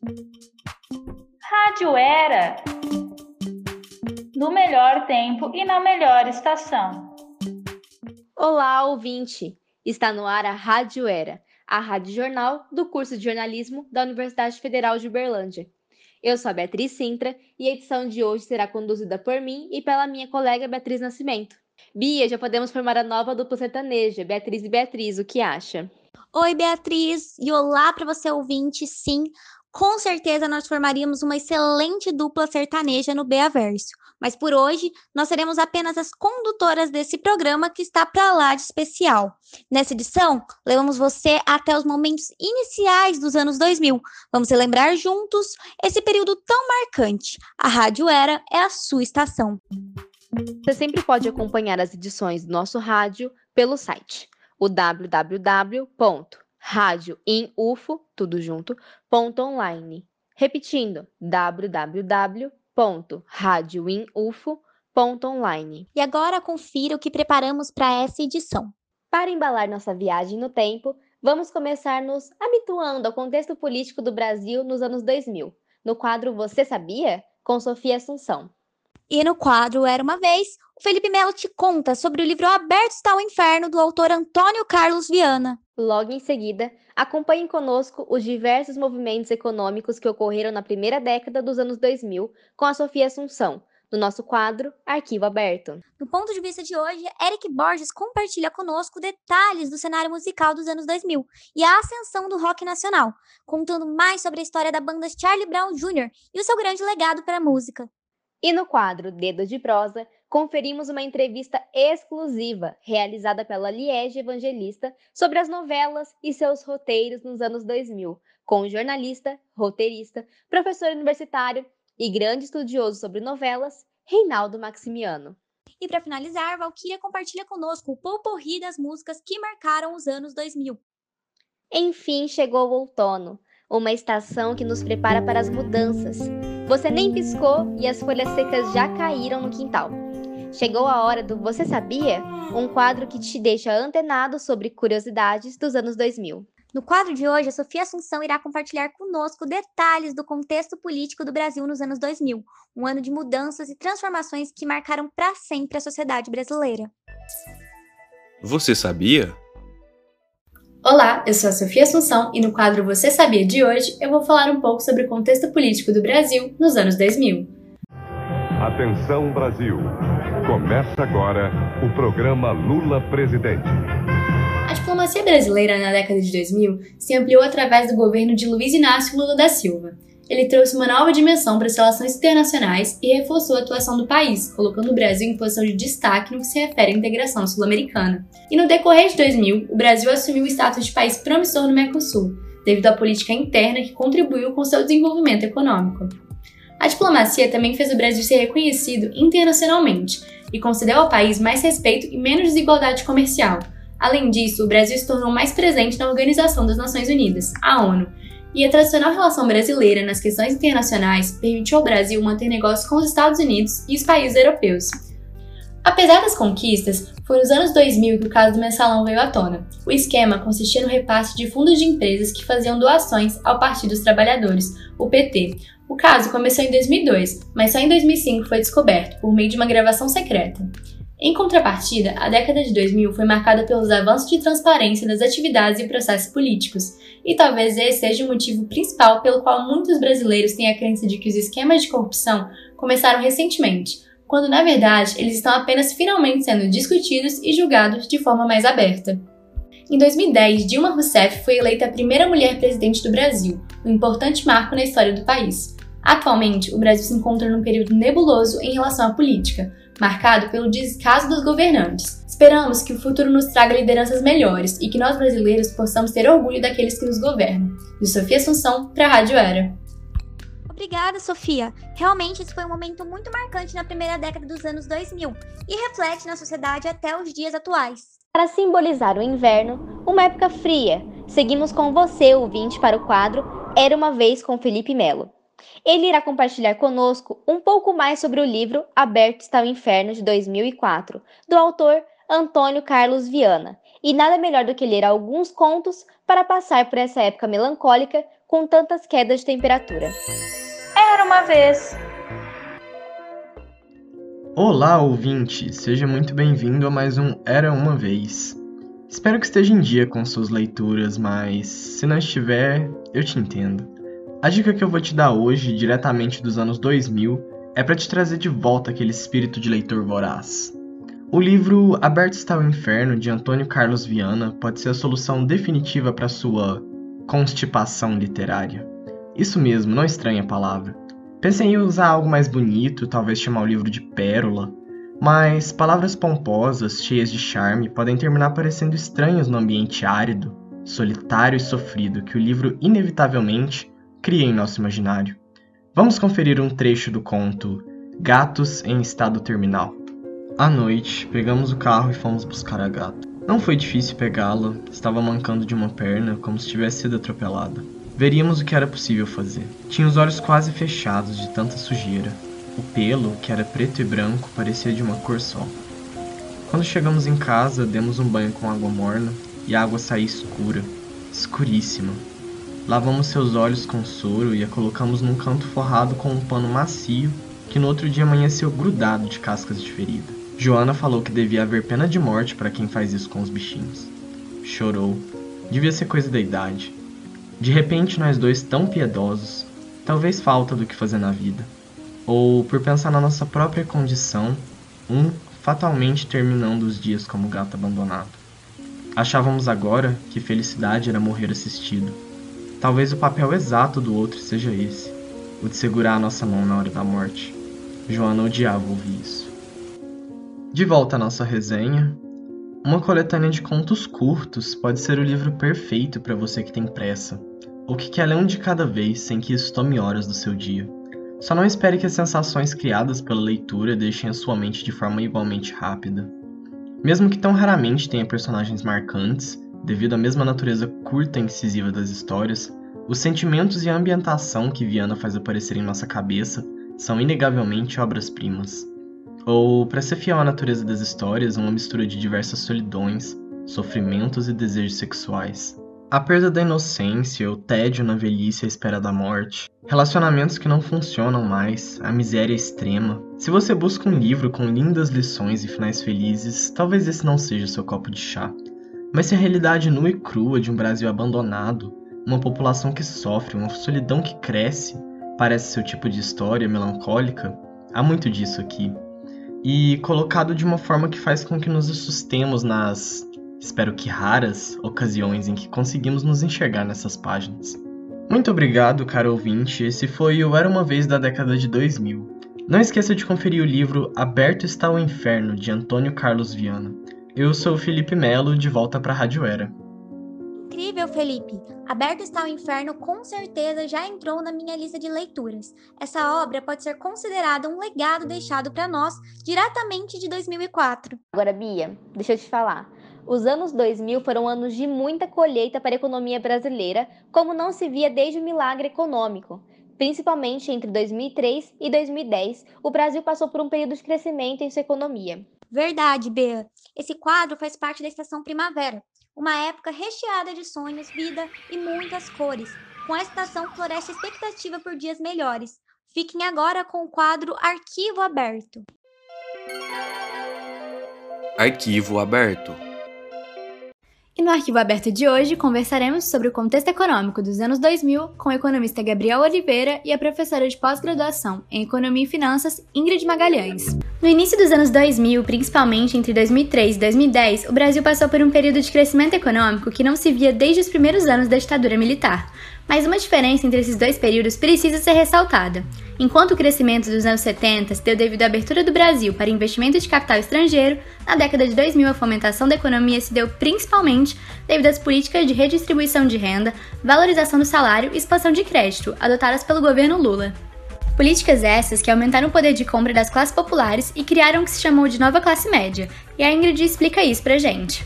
Rádio Era no melhor tempo e na melhor estação. Olá, ouvinte! Está no ar a Rádio Era, a rádio jornal do curso de jornalismo da Universidade Federal de Uberlândia. Eu sou a Beatriz Sintra e a edição de hoje será conduzida por mim e pela minha colega Beatriz Nascimento. Bia, já podemos formar a nova dupla sertaneja, Beatriz e Beatriz, o que acha? Oi, Beatriz, e olá para você ouvinte. Sim, com certeza nós formaríamos uma excelente dupla sertaneja no Beaverso. Mas por hoje, nós seremos apenas as condutoras desse programa que está para lá de especial. Nessa edição, levamos você até os momentos iniciais dos anos 2000. Vamos relembrar juntos esse período tão marcante. A Rádio Era é a sua estação. Você sempre pode acompanhar as edições do nosso rádio pelo site, o www.radioinufo, tudo junto, ponto online. Repetindo, www www.radioinufo.online. E agora confira o que preparamos para essa edição. Para embalar nossa viagem no tempo, vamos começar nos habituando ao contexto político do Brasil nos anos 2000, no quadro Você Sabia? com Sofia Assunção. E no quadro Era uma Vez, o Felipe Melo te conta sobre o livro Aberto está o Inferno, do autor Antônio Carlos Viana. Logo em seguida, acompanhe conosco os diversos movimentos econômicos que ocorreram na primeira década dos anos 2000 com a Sofia Assunção, no nosso quadro Arquivo Aberto. No ponto de vista de hoje, Eric Borges compartilha conosco detalhes do cenário musical dos anos 2000 e a ascensão do rock nacional, contando mais sobre a história da banda Charlie Brown Jr. e o seu grande legado para a música. E no quadro Dedo de Prosa, conferimos uma entrevista exclusiva realizada pela Liege Evangelista sobre as novelas e seus roteiros nos anos 2000, com o jornalista, roteirista, professor universitário e grande estudioso sobre novelas, Reinaldo Maximiano. E para finalizar, Valkyria compartilha conosco o pouporri das músicas que marcaram os anos 2000. Enfim, chegou o outono, uma estação que nos prepara para as mudanças você nem piscou e as folhas secas já caíram no quintal. Chegou a hora do Você Sabia? Um quadro que te deixa antenado sobre curiosidades dos anos 2000. No quadro de hoje, a Sofia Assunção irá compartilhar conosco detalhes do contexto político do Brasil nos anos 2000, um ano de mudanças e transformações que marcaram para sempre a sociedade brasileira. Você sabia? Olá, eu sou a Sofia Assunção e no quadro Você Sabia de hoje eu vou falar um pouco sobre o contexto político do Brasil nos anos 2000. Atenção Brasil! Começa agora o programa Lula Presidente. A diplomacia brasileira na década de 2000 se ampliou através do governo de Luiz Inácio Lula da Silva ele trouxe uma nova dimensão para as relações internacionais e reforçou a atuação do país, colocando o Brasil em posição de destaque no que se refere à integração sul-americana. E no decorrer de 2000, o Brasil assumiu o status de país promissor no Mercosul, devido à política interna que contribuiu com seu desenvolvimento econômico. A diplomacia também fez o Brasil ser reconhecido internacionalmente e concedeu ao país mais respeito e menos desigualdade comercial. Além disso, o Brasil se tornou mais presente na Organização das Nações Unidas, a ONU, e a tradicional relação brasileira nas questões internacionais permitiu ao Brasil manter negócios com os Estados Unidos e os países europeus. Apesar das conquistas, foi nos anos 2000 que o caso do mensalão veio à tona. O esquema consistia no repasse de fundos de empresas que faziam doações ao Partido dos Trabalhadores, o PT. O caso começou em 2002, mas só em 2005 foi descoberto, por meio de uma gravação secreta. Em contrapartida, a década de 2000 foi marcada pelos avanços de transparência das atividades e processos políticos, e talvez esse seja o motivo principal pelo qual muitos brasileiros têm a crença de que os esquemas de corrupção começaram recentemente, quando na verdade eles estão apenas finalmente sendo discutidos e julgados de forma mais aberta. Em 2010, Dilma Rousseff foi eleita a primeira mulher presidente do Brasil, um importante marco na história do país. Atualmente, o Brasil se encontra num período nebuloso em relação à política, marcado pelo descaso dos governantes. Esperamos que o futuro nos traga lideranças melhores e que nós brasileiros possamos ter orgulho daqueles que nos governam. De Sofia Assunção, para a Rádio Era. Obrigada, Sofia. Realmente, esse foi um momento muito marcante na primeira década dos anos 2000 e reflete na sociedade até os dias atuais. Para simbolizar o inverno, uma época fria, seguimos com você, ouvinte, para o quadro Era uma Vez com Felipe Melo. Ele irá compartilhar conosco um pouco mais sobre o livro Aberto está o Inferno de 2004, do autor Antônio Carlos Viana. E nada melhor do que ler alguns contos para passar por essa época melancólica com tantas quedas de temperatura? Era uma vez. Olá, ouvinte! Seja muito bem-vindo a mais um Era Uma Vez. Espero que esteja em dia com suas leituras, mas se não estiver, eu te entendo. A dica que eu vou te dar hoje, diretamente dos anos 2000, é para te trazer de volta aquele espírito de leitor voraz. O livro Aberto está o Inferno, de Antônio Carlos Viana, pode ser a solução definitiva para sua constipação literária. Isso mesmo, não estranha a palavra. Pensei em usar algo mais bonito, talvez chamar o livro de pérola, mas palavras pomposas, cheias de charme, podem terminar parecendo estranhas no ambiente árido, solitário e sofrido que o livro inevitavelmente cria em nosso imaginário. Vamos conferir um trecho do conto Gatos em Estado Terminal. À noite, pegamos o carro e fomos buscar a gata. Não foi difícil pegá-la, estava mancando de uma perna, como se tivesse sido atropelada. Veríamos o que era possível fazer. Tinha os olhos quase fechados de tanta sujeira. O pelo, que era preto e branco, parecia de uma cor só. Quando chegamos em casa, demos um banho com água morna e a água saía escura, escuríssima. Lavamos seus olhos com soro e a colocamos num canto forrado com um pano macio que no outro dia amanheceu grudado de cascas de ferida. Joana falou que devia haver pena de morte para quem faz isso com os bichinhos. Chorou. Devia ser coisa da idade. De repente, nós dois tão piedosos, talvez falta do que fazer na vida, ou por pensar na nossa própria condição, um fatalmente terminando os dias como gato abandonado. Achávamos agora que felicidade era morrer assistido. Talvez o papel exato do outro seja esse, o de segurar a nossa mão na hora da morte. Joana odiava ouvir isso. De volta à nossa resenha, uma coletânea de contos curtos pode ser o livro perfeito para você que tem pressa, ou que quer ler um de cada vez sem que isso tome horas do seu dia. Só não espere que as sensações criadas pela leitura deixem a sua mente de forma igualmente rápida. Mesmo que tão raramente tenha personagens marcantes, devido à mesma natureza curta e incisiva das histórias, os sentimentos e a ambientação que Viana faz aparecer em nossa cabeça são inegavelmente obras-primas. Ou, para ser fiel à natureza das histórias, uma mistura de diversas solidões, sofrimentos e desejos sexuais. A perda da inocência, o tédio na velhice à espera da morte, relacionamentos que não funcionam mais, a miséria extrema. Se você busca um livro com lindas lições e finais felizes, talvez esse não seja seu copo de chá. Mas se a realidade nua e crua de um Brasil abandonado, uma população que sofre, uma solidão que cresce, parece seu tipo de história melancólica, há muito disso aqui e colocado de uma forma que faz com que nos assustemos nas, espero que raras, ocasiões em que conseguimos nos enxergar nessas páginas. Muito obrigado, caro ouvinte. Esse foi o Era uma Vez da década de 2000. Não esqueça de conferir o livro Aberto está o Inferno, de Antônio Carlos Viana. Eu sou o Felipe Melo, de volta para a Rádio Era incrível, Felipe! Aberto está o Inferno com certeza já entrou na minha lista de leituras. Essa obra pode ser considerada um legado deixado para nós diretamente de 2004. Agora, Bia, deixa eu te falar. Os anos 2000 foram anos de muita colheita para a economia brasileira, como não se via desde o milagre econômico. Principalmente entre 2003 e 2010, o Brasil passou por um período de crescimento em sua economia. Verdade, Bea. Esse quadro faz parte da estação primavera, uma época recheada de sonhos, vida e muitas cores. Com a estação floresce expectativa por dias melhores. Fiquem agora com o quadro Arquivo Aberto. Arquivo Aberto. No Arquivo Aberto de hoje conversaremos sobre o contexto econômico dos anos 2000 com o economista Gabriel Oliveira e a professora de pós-graduação em Economia e Finanças Ingrid Magalhães. No início dos anos 2000, principalmente entre 2003 e 2010, o Brasil passou por um período de crescimento econômico que não se via desde os primeiros anos da ditadura militar. Mas uma diferença entre esses dois períodos precisa ser ressaltada. Enquanto o crescimento dos anos 70 se deu devido à abertura do Brasil para investimento de capital estrangeiro, na década de 2000 a fomentação da economia se deu principalmente devido às políticas de redistribuição de renda, valorização do salário e expansão de crédito adotadas pelo governo Lula. Políticas essas que aumentaram o poder de compra das classes populares e criaram o que se chamou de nova classe média. E a Ingrid explica isso pra gente.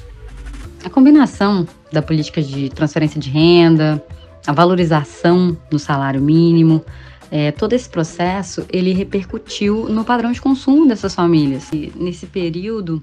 A combinação da política de transferência de renda, a valorização do salário mínimo, é, todo esse processo ele repercutiu no padrão de consumo dessas famílias. E nesse período,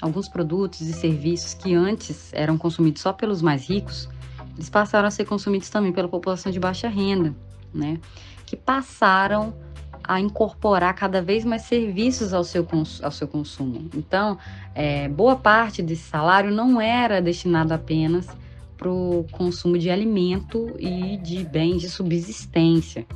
alguns produtos e serviços que antes eram consumidos só pelos mais ricos eles passaram a ser consumidos também pela população de baixa renda, né? Que passaram a incorporar cada vez mais serviços ao seu, ao seu consumo. Então, é, boa parte desse salário não era destinado apenas para o consumo de alimento e de bens de subsistência.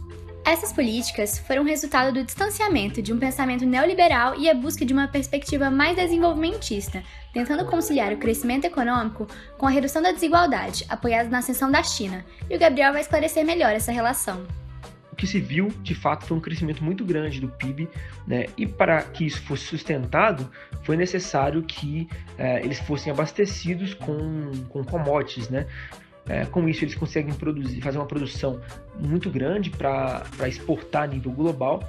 Essas políticas foram resultado do distanciamento de um pensamento neoliberal e a busca de uma perspectiva mais desenvolvimentista, tentando conciliar o crescimento econômico com a redução da desigualdade, apoiada na ascensão da China. E o Gabriel vai esclarecer melhor essa relação que se viu, de fato, foi um crescimento muito grande do PIB, né? E para que isso fosse sustentado, foi necessário que é, eles fossem abastecidos com, com commodities, né? É, com isso, eles conseguem produzir, fazer uma produção muito grande para exportar a nível global.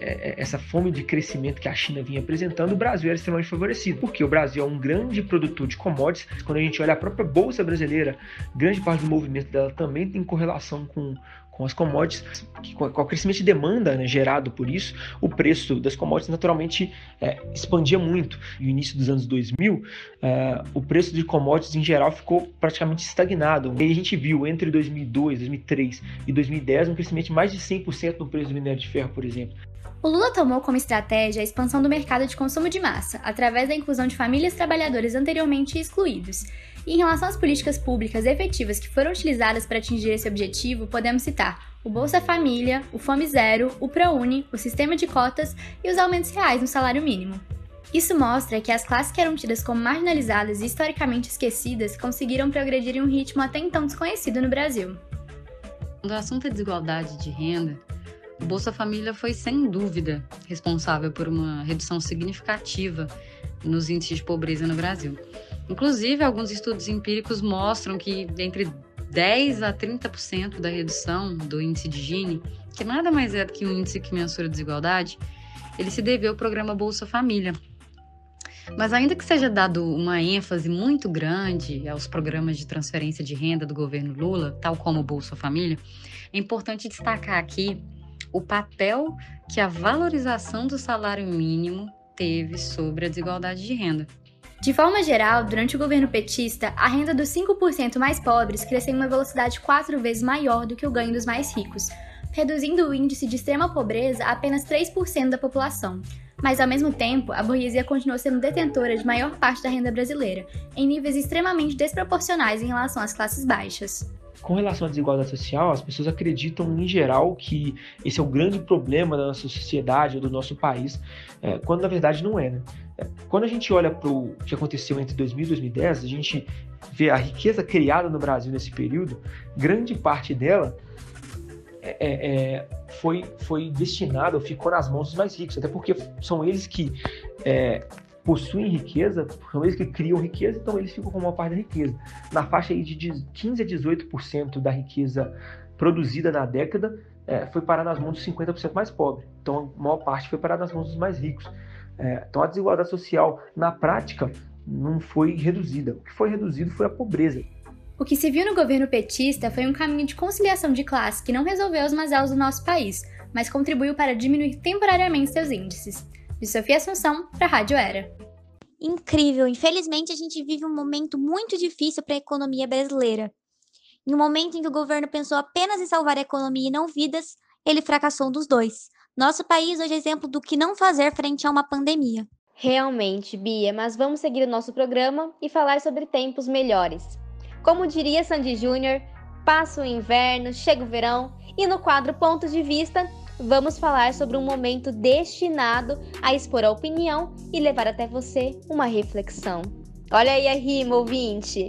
É, é, essa fome de crescimento que a China vinha apresentando, o Brasil era extremamente favorecido, porque o Brasil é um grande produtor de commodities. Quando a gente olha a própria Bolsa Brasileira, grande parte do movimento dela também tem correlação com, com as commodities, com o crescimento de demanda né, gerado por isso, o preço das commodities naturalmente é, expandia muito. No início dos anos 2000, é, o preço de commodities em geral ficou praticamente estagnado. E a gente viu entre 2002, 2003 e 2010 um crescimento de mais de 100% no preço do minério de ferro, por exemplo. O Lula tomou como estratégia a expansão do mercado de consumo de massa, através da inclusão de famílias trabalhadoras anteriormente excluídos. Em relação às políticas públicas efetivas que foram utilizadas para atingir esse objetivo, podemos citar o Bolsa Família, o Fome Zero, o ProUni, o sistema de cotas e os aumentos reais no salário mínimo. Isso mostra que as classes que eram tidas como marginalizadas e historicamente esquecidas conseguiram progredir em um ritmo até então desconhecido no Brasil. Quando o assunto é desigualdade de renda, o Bolsa Família foi, sem dúvida, responsável por uma redução significativa nos índices de pobreza no Brasil. Inclusive, alguns estudos empíricos mostram que entre 10 a 30% da redução do índice de Gini, que nada mais é do que um índice que mensura a desigualdade, ele se deveu ao programa Bolsa Família. Mas ainda que seja dado uma ênfase muito grande aos programas de transferência de renda do governo Lula, tal como o Bolsa Família, é importante destacar aqui o papel que a valorização do salário mínimo teve sobre a desigualdade de renda. De forma geral, durante o governo petista, a renda dos 5% mais pobres cresceu em uma velocidade quatro vezes maior do que o ganho dos mais ricos, reduzindo o índice de extrema pobreza a apenas 3% da população. Mas, ao mesmo tempo, a burguesia continuou sendo detentora de maior parte da renda brasileira, em níveis extremamente desproporcionais em relação às classes baixas com relação à desigualdade social, as pessoas acreditam em geral que esse é o grande problema da nossa sociedade ou do nosso país, é, quando na verdade não é. Né? É, quando a gente olha para o que aconteceu entre 2000 e 2010, a gente vê a riqueza criada no Brasil nesse período, grande parte dela é, é, é foi, foi destinada ou ficou nas mãos dos mais ricos, até porque são eles que é, possuem riqueza, são eles que criam riqueza, então eles ficam com uma parte da riqueza. Na faixa aí de 15 a 18% da riqueza produzida na década é, foi parar nas mãos dos 50% mais pobres. Então a maior parte foi parar nas mãos dos mais ricos. É, então a desigualdade social, na prática, não foi reduzida. O que foi reduzido foi a pobreza. O que se viu no governo petista foi um caminho de conciliação de classe que não resolveu os mazelas do nosso país, mas contribuiu para diminuir temporariamente seus índices. De Sofia Assunção, para a Rádio Era. Incrível! Infelizmente, a gente vive um momento muito difícil para a economia brasileira. Em um momento em que o governo pensou apenas em salvar a economia e não vidas, ele fracassou dos dois. Nosso país hoje é exemplo do que não fazer frente a uma pandemia. Realmente, Bia, mas vamos seguir o nosso programa e falar sobre tempos melhores. Como diria Sandy Júnior, passa o inverno, chega o verão e no quadro Pontos de Vista vamos falar sobre um momento destinado a expor a opinião e levar até você uma reflexão. Olha aí a rima, ouvinte!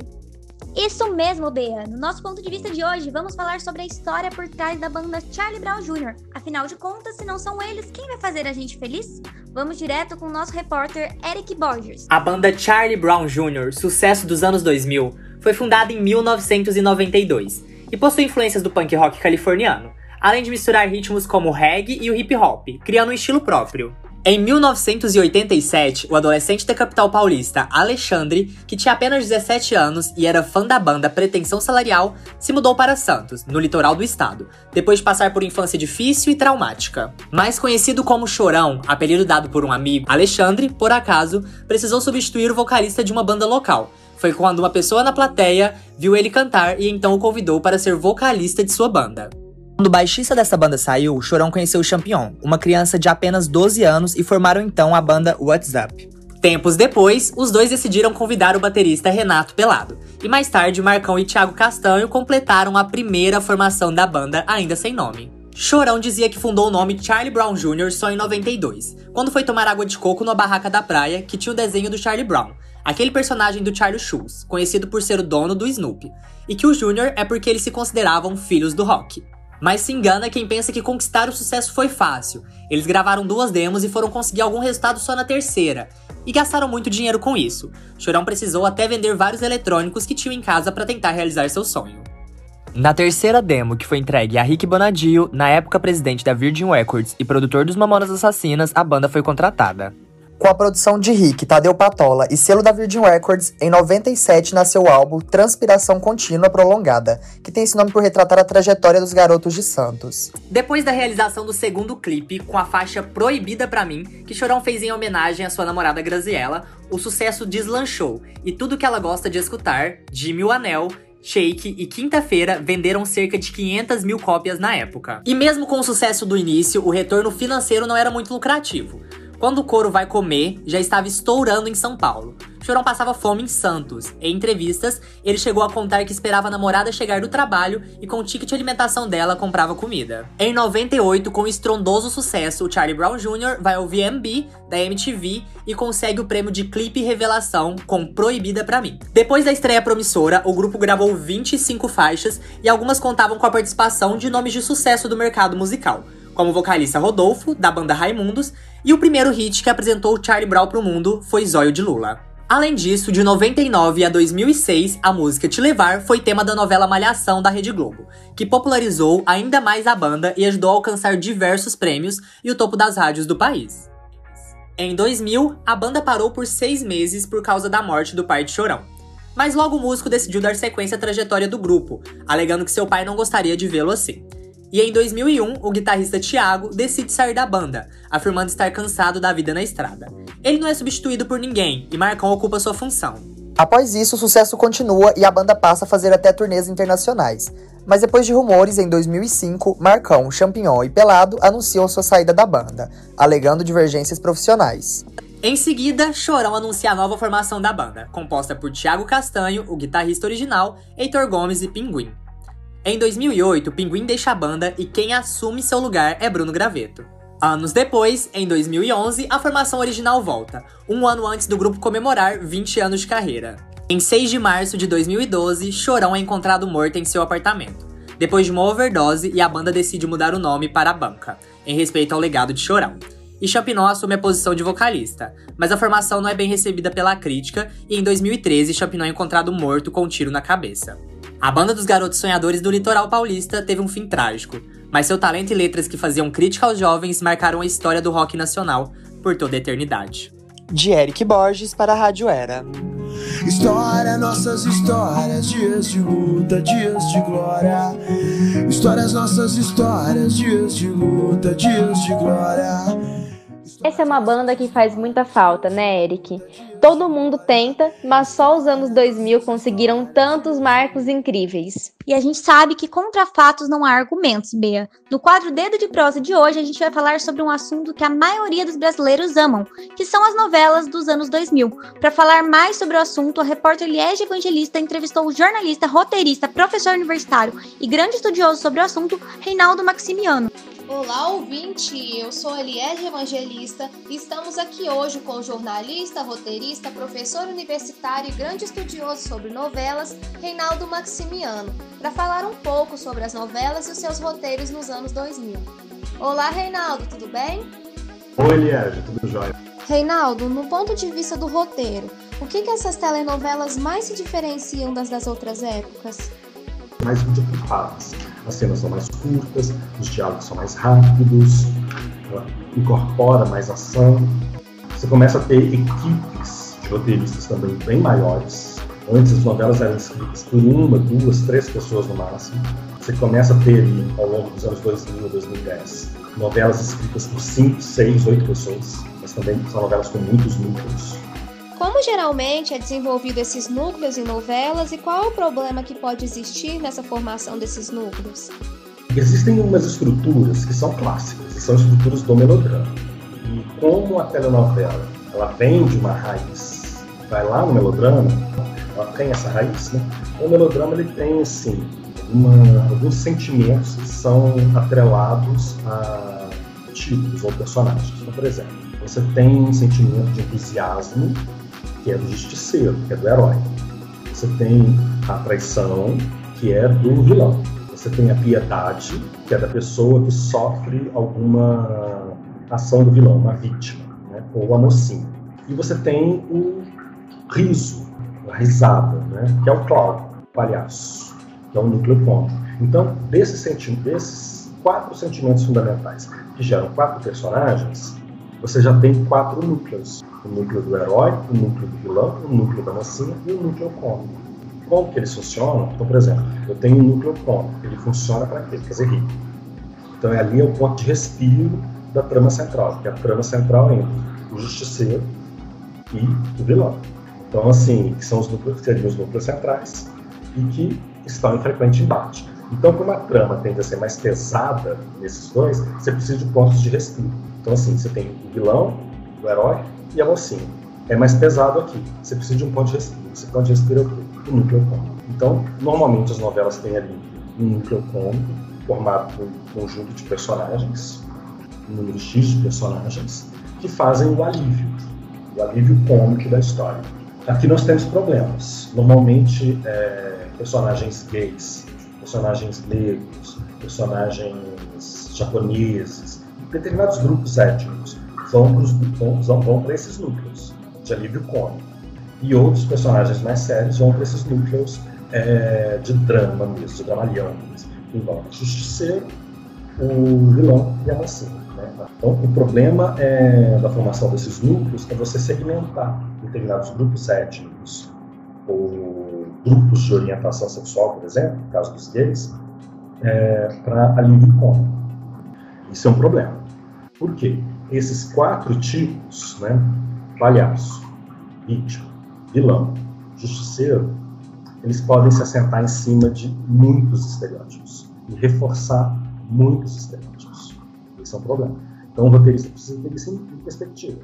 Isso mesmo, Bea. No nosso ponto de vista de hoje, vamos falar sobre a história por trás da banda Charlie Brown Jr. Afinal de contas, se não são eles, quem vai fazer a gente feliz? Vamos direto com o nosso repórter Eric Borges. A banda Charlie Brown Jr., sucesso dos anos 2000, foi fundada em 1992 e possui influências do punk rock californiano além de misturar ritmos como o reggae e o hip hop, criando um estilo próprio. Em 1987, o adolescente da capital paulista, Alexandre, que tinha apenas 17 anos e era fã da banda Pretensão Salarial, se mudou para Santos, no litoral do estado, depois de passar por infância difícil e traumática. Mais conhecido como Chorão, apelido dado por um amigo, Alexandre, por acaso, precisou substituir o vocalista de uma banda local, foi quando uma pessoa na plateia viu ele cantar e então o convidou para ser vocalista de sua banda. Quando o baixista dessa banda saiu, Chorão conheceu o Champion, uma criança de apenas 12 anos, e formaram então a banda What's Up. Tempos depois, os dois decidiram convidar o baterista Renato Pelado. E mais tarde, Marcão e Thiago Castanho completaram a primeira formação da banda, ainda sem nome. Chorão dizia que fundou o nome Charlie Brown Jr. só em 92, quando foi tomar água de coco numa barraca da praia que tinha o desenho do Charlie Brown, aquele personagem do Charlie Shoes, conhecido por ser o dono do Snoopy, e que o Jr. é porque eles se consideravam filhos do rock. Mas se engana quem pensa que conquistar o sucesso foi fácil. Eles gravaram duas demos e foram conseguir algum resultado só na terceira. E gastaram muito dinheiro com isso. Chorão precisou até vender vários eletrônicos que tinham em casa para tentar realizar seu sonho. Na terceira demo, que foi entregue a Rick Bonadio, na época presidente da Virgin Records e produtor dos Mamonas Assassinas, a banda foi contratada. Com a produção de Rick, Tadeu Patola e selo da Virgin Records, em 97 nasceu o álbum Transpiração Contínua Prolongada, que tem esse nome por retratar a trajetória dos garotos de Santos. Depois da realização do segundo clipe, com a faixa Proibida Pra Mim, que Chorão fez em homenagem à sua namorada Graziella, o sucesso deslanchou, e tudo que ela gosta de escutar, Jimmy o Anel, Shake e Quinta-feira venderam cerca de 500 mil cópias na época. E mesmo com o sucesso do início, o retorno financeiro não era muito lucrativo. Quando o couro vai comer, já estava estourando em São Paulo. Chorão passava fome em Santos. Em entrevistas, ele chegou a contar que esperava a namorada chegar do trabalho e com o ticket de alimentação dela comprava comida. Em 98, com estrondoso sucesso, o Charlie Brown Jr. vai ao VMB da MTV e consegue o prêmio de clipe revelação com Proibida Pra Mim. Depois da estreia promissora, o grupo gravou 25 faixas e algumas contavam com a participação de nomes de sucesso do mercado musical como vocalista Rodolfo, da banda Raimundos, e o primeiro hit que apresentou Charlie Brown pro mundo foi Zóio de Lula. Além disso, de 99 a 2006, a música Te Levar foi tema da novela Malhação da Rede Globo, que popularizou ainda mais a banda e ajudou a alcançar diversos prêmios e o topo das rádios do país. Em 2000, a banda parou por seis meses por causa da morte do pai de Chorão. Mas logo o músico decidiu dar sequência à trajetória do grupo, alegando que seu pai não gostaria de vê-lo assim. E em 2001, o guitarrista Thiago decide sair da banda, afirmando estar cansado da vida na estrada. Ele não é substituído por ninguém e Marcão ocupa sua função. Após isso, o sucesso continua e a banda passa a fazer até turnês internacionais. Mas depois de rumores, em 2005, Marcão, Champignon e Pelado anunciam sua saída da banda, alegando divergências profissionais. Em seguida, Chorão anuncia a nova formação da banda, composta por Thiago Castanho, o guitarrista original, Heitor Gomes e Pinguim. Em 2008, Pinguim deixa a banda e quem assume seu lugar é Bruno Graveto. Anos depois, em 2011, a formação original volta, um ano antes do grupo comemorar 20 anos de carreira. Em 6 de março de 2012, Chorão é encontrado morto em seu apartamento, depois de uma overdose e a banda decide mudar o nome para Banca, em respeito ao legado de Chorão. E Champinot assume a posição de vocalista, mas a formação não é bem recebida pela crítica e em 2013 Champinot é encontrado morto com um tiro na cabeça. A banda dos garotos sonhadores do litoral paulista teve um fim trágico, mas seu talento e letras que faziam crítica aos jovens marcaram a história do rock nacional por toda a eternidade. De Eric Borges para a Rádio Era. História, nossas histórias, dias de luta, dias de glória. Histórias, nossas histórias, dias de luta, dias de glória. Essa é uma banda que faz muita falta, né, Eric? Todo mundo tenta, mas só os anos 2000 conseguiram tantos marcos incríveis. E a gente sabe que contra fatos não há argumentos, Bea. No quadro Dedo de Prosa de hoje, a gente vai falar sobre um assunto que a maioria dos brasileiros amam, que são as novelas dos anos 2000. Para falar mais sobre o assunto, a repórter Liege Evangelista entrevistou o jornalista, roteirista, professor universitário e grande estudioso sobre o assunto, Reinaldo Maximiano. Olá, ouvinte! Eu sou Eliege Evangelista e estamos aqui hoje com o jornalista, roteirista, professor universitário e grande estudioso sobre novelas, Reinaldo Maximiano, para falar um pouco sobre as novelas e os seus roteiros nos anos 2000. Olá, Reinaldo, tudo bem? Oi, Eliege, tudo jóia? Reinaldo, no ponto de vista do roteiro, o que, que essas telenovelas mais se diferenciam das das outras épocas? Mais videoclipadas as cenas são mais curtas, os diálogos são mais rápidos, incorpora mais ação. Você começa a ter equipes de roteiristas também bem maiores. Antes as novelas eram escritas por uma, duas, três pessoas no máximo. Você começa a ter ao longo dos anos 2000, 2010, novelas escritas por cinco, seis, oito pessoas, mas também são novelas com muitos núcleos. Como geralmente é desenvolvido esses núcleos em novelas e qual é o problema que pode existir nessa formação desses núcleos? Existem umas estruturas que são clássicas, que são estruturas do melodrama. E como a telenovela ela vem de uma raiz, vai lá no melodrama, ela tem essa raiz, né? O melodrama ele tem assim uma, alguns sentimentos que são atrelados a títulos ou personagens. Então, por exemplo, você tem um sentimento de entusiasmo que é do justiceiro, que é do herói. Você tem a traição, que é do vilão. Você tem a piedade, que é da pessoa que sofre alguma ação do vilão, uma vítima, né? ou a mocinha. E você tem o riso, a risada, né? que é o Cláudio, o palhaço, que é o núcleo cômico. Então, desses, desses quatro sentimentos fundamentais que geram quatro personagens, você já tem quatro núcleos. O núcleo do herói, o núcleo do vilão, o núcleo da mocinha e o núcleo cômico como que eles funcionam? Então, por exemplo, eu tenho um núcleo cômico, ele funciona para quê? Fazer rir. Então, é ali é o ponto de respiro da trama central, que é a trama central entre o justiceiro e o vilão. Então, assim, que são os núcleos, seriam os núcleos centrais e que estão em frequente embate. Então, como a trama tende a ser mais pesada nesses dois, você precisa de pontos de respiro. Então, assim, você tem o vilão, o herói e a mocinha. É mais pesado aqui. Você precisa de um ponto de respiro. Esse ponto de respiro é o quê? o núcleo cômico. Então, normalmente as novelas têm ali um núcleo cômico formado por um conjunto de personagens, um número X de personagens, que fazem o alívio, o alívio cômico da história. Aqui nós temos problemas. Normalmente, é, personagens gays, personagens negros, personagens japoneses, determinados grupos étnicos vão para esses núcleos de alívio cômico e outros personagens mais sérios vão para esses núcleos é, de drama mesmo, de dramalhão que envolve o justiceiro, o vilão e a mocinha. Né? Então, o problema é, da formação desses núcleos é você segmentar determinados grupos étnicos ou grupos de orientação sexual, por exemplo, no caso dos gays, é, para alívio cômico. Isso é um problema. Por quê? Esses quatro tipos, né, palhaço, vítima, vilão, justiceiro, eles podem se assentar em cima de muitos estereótipos e reforçar muitos estereótipos. Esse é um problema. Então o roteirista precisa ter isso em perspectiva.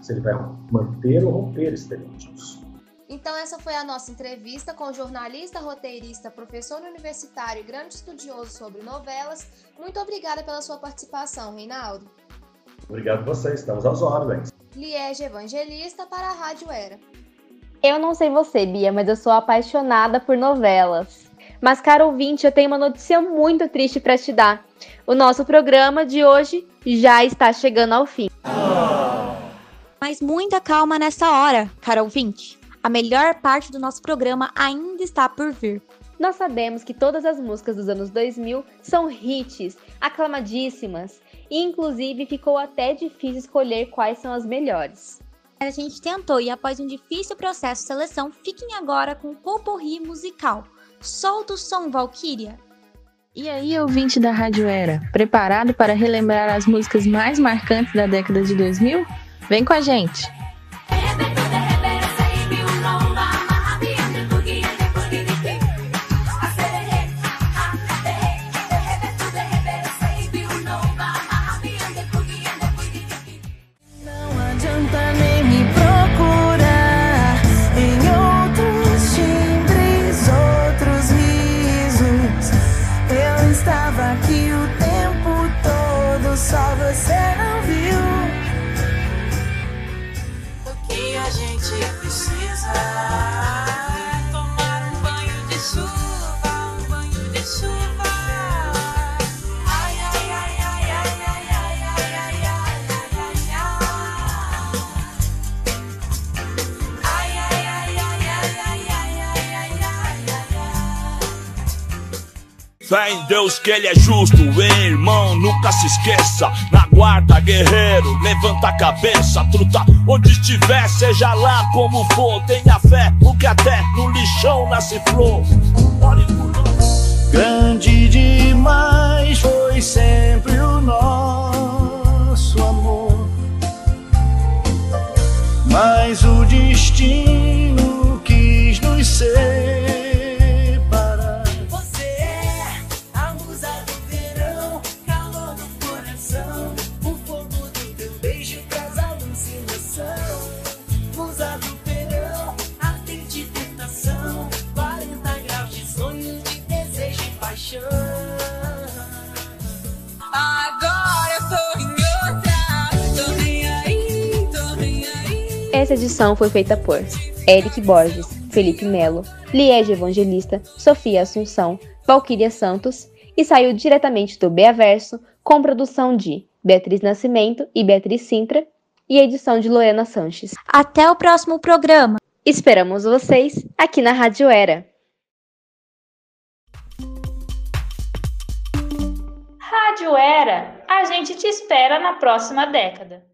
Se ele vai manter ou romper estereótipos. Então essa foi a nossa entrevista com o jornalista, roteirista, professor universitário e grande estudioso sobre novelas. Muito obrigada pela sua participação, Reinaldo. Obrigado a vocês, estamos às ordens. Liege Evangelista para a Rádio Era. Eu não sei você, Bia, mas eu sou apaixonada por novelas. Mas, caro ouvinte, eu tenho uma notícia muito triste para te dar. O nosso programa de hoje já está chegando ao fim. Mas muita calma nessa hora, caro ouvinte. A melhor parte do nosso programa ainda está por vir. Nós sabemos que todas as músicas dos anos 2000 são hits, aclamadíssimas, e inclusive ficou até difícil escolher quais são as melhores a gente tentou e após um difícil processo de seleção, fiquem agora com o Poporri musical. Solta o som, Valkyria! E aí, ouvinte da Rádio Era, preparado para relembrar as músicas mais marcantes da década de 2000? Vem com a gente! Fé em Deus que Ele é justo, hein, irmão, nunca se esqueça. Na guarda, guerreiro, levanta a cabeça, truta onde estiver, seja lá como for. Tenha fé, porque até no lixão nasce flor. Grande demais foi sempre o nosso amor. Mas o destino quis nos separar. Essa edição foi feita por Eric Borges, Felipe Melo, Liege Evangelista, Sofia Assunção, Valquíria Santos e saiu diretamente do Beaverso com produção de Beatriz Nascimento e Beatriz Sintra e edição de Lorena Sanches. Até o próximo programa. Esperamos vocês aqui na Rádio Era. Rádio Era, a gente te espera na próxima década.